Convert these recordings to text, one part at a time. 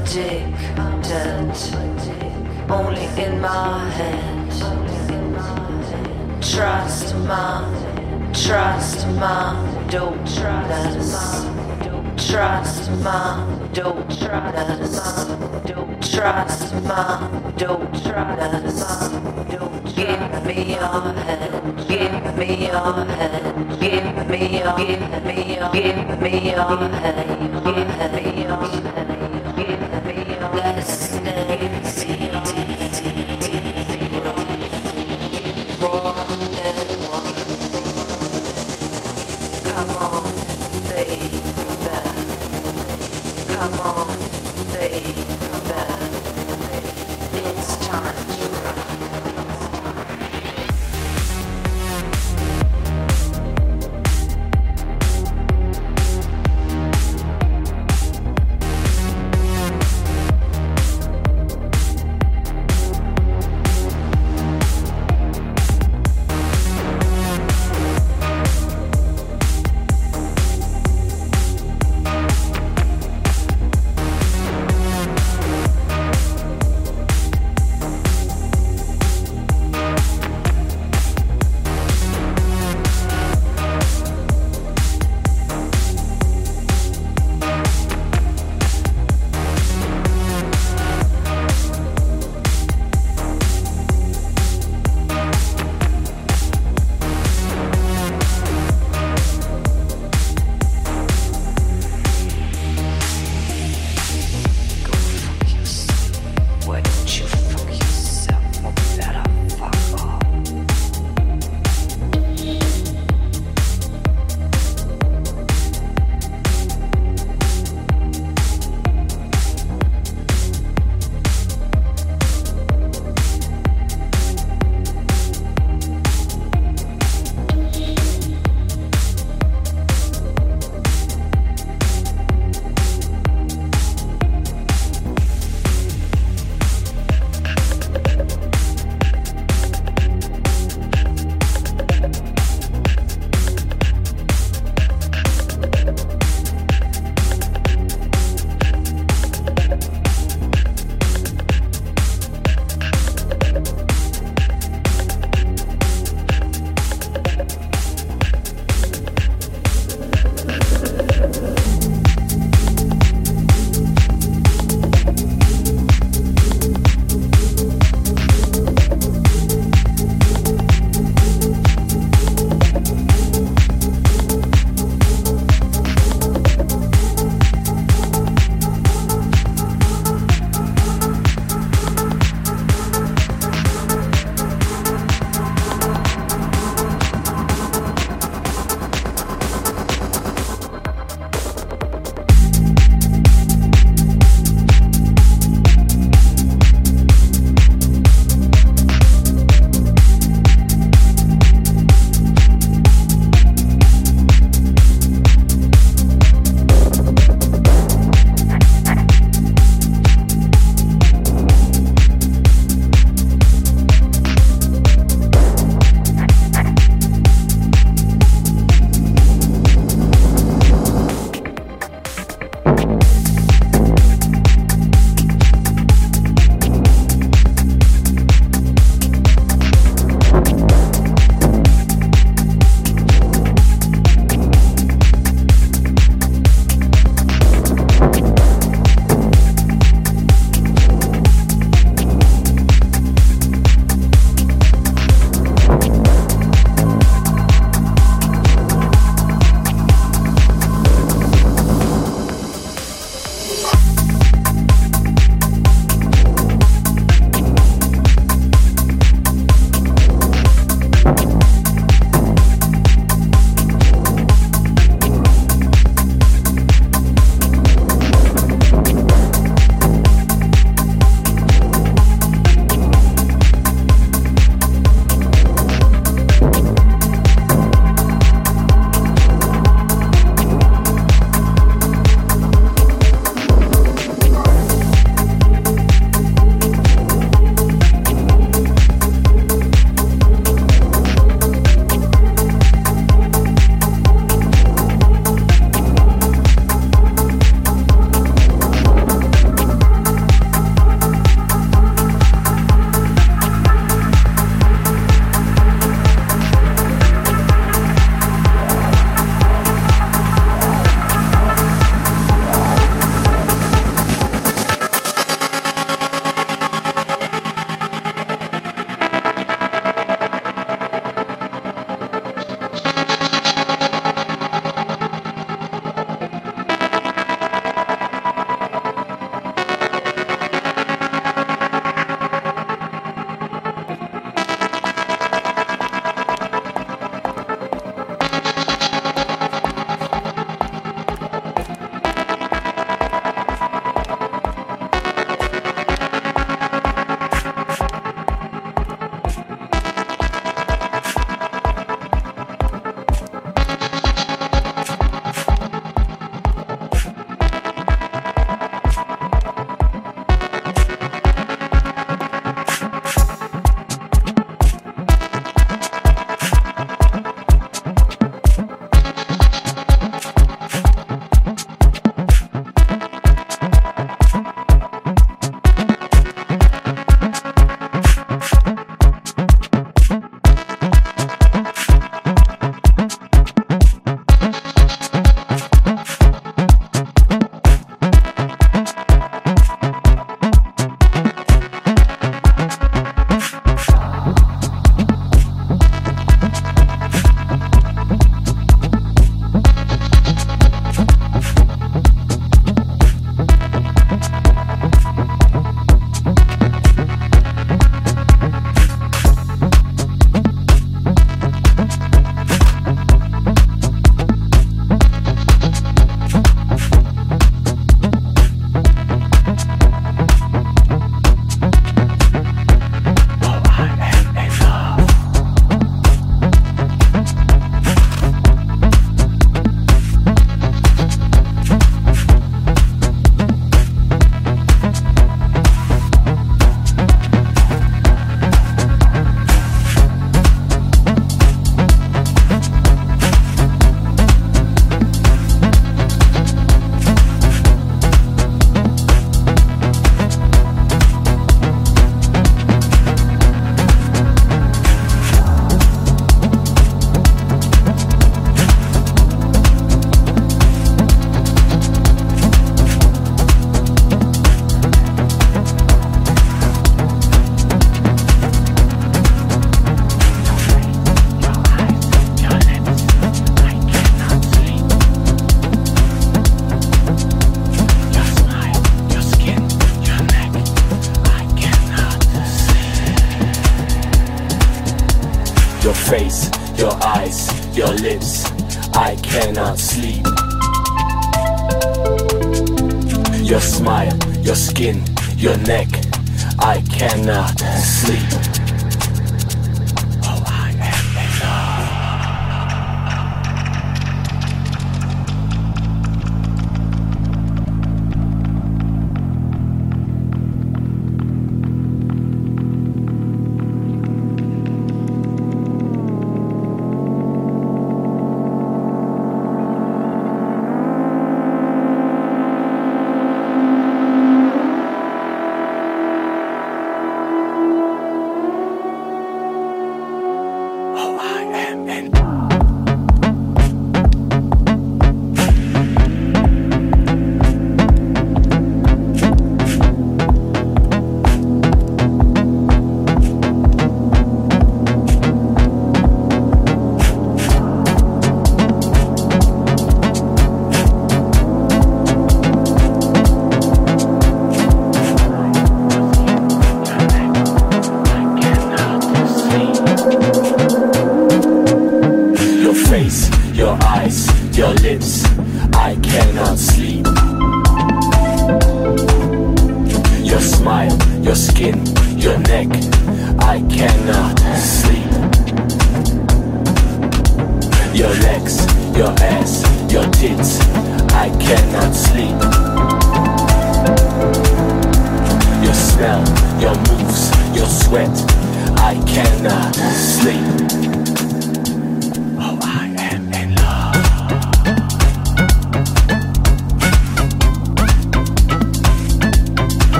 addicted, only in my head. Trust my, trust my dopeness. Trust my dopeness. Trust Don't trust my dopeness. Give me your hand, give me your hand, give me your, give me your, give me your hand,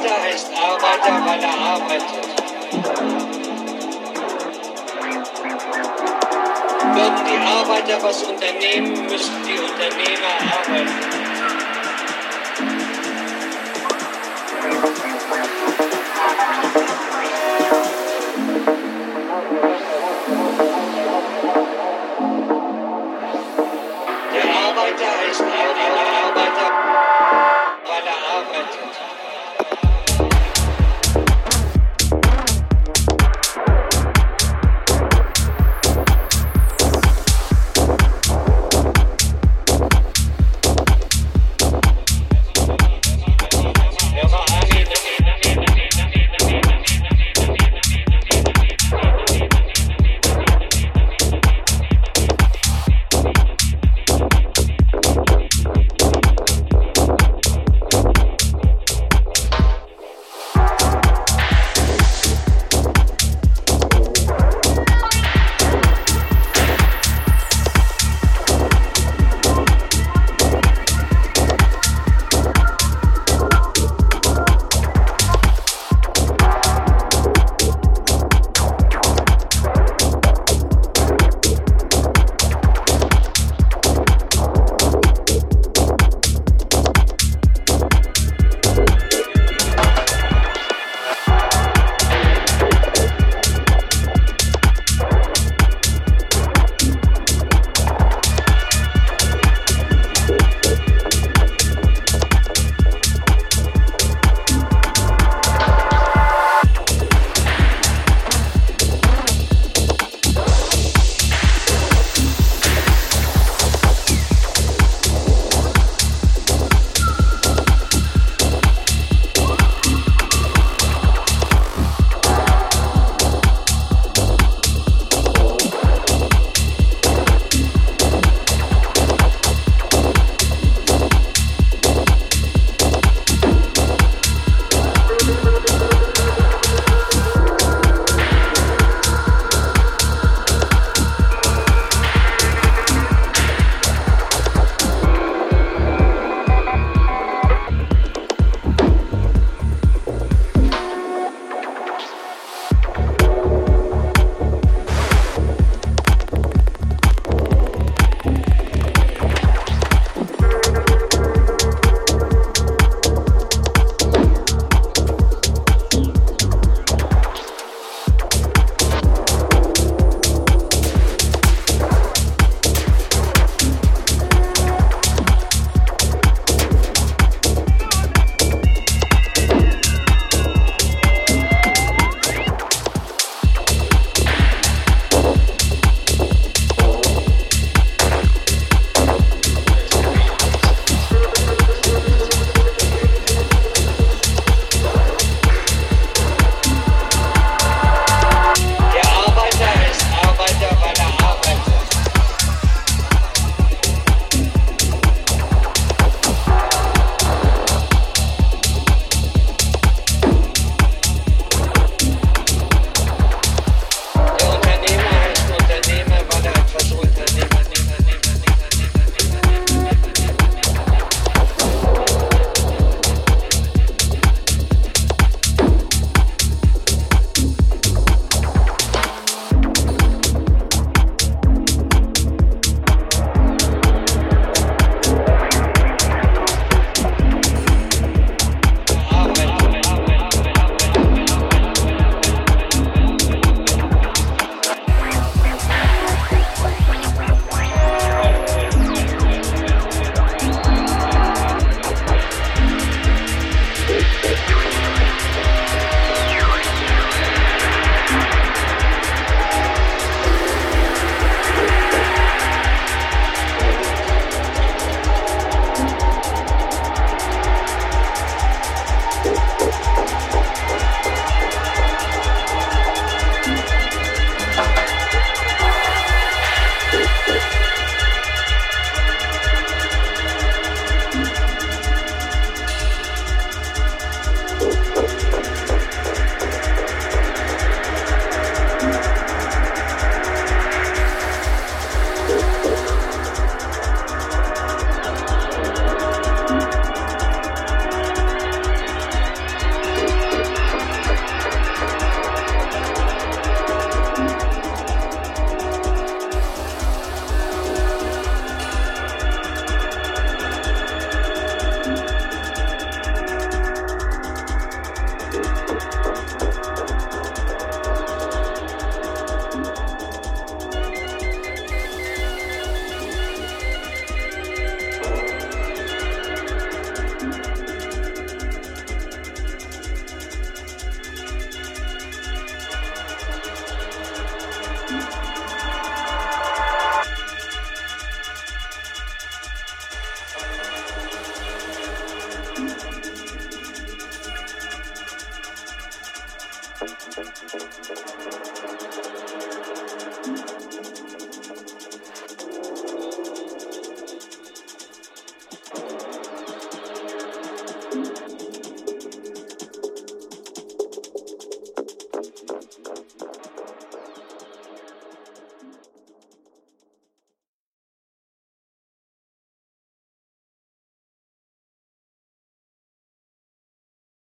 Arbeiter ist Arbeiter, weil er arbeitet. Würden die Arbeiter was unternehmen, müssen die Unternehmer arbeiten. Der Arbeiter ist Arbeiter.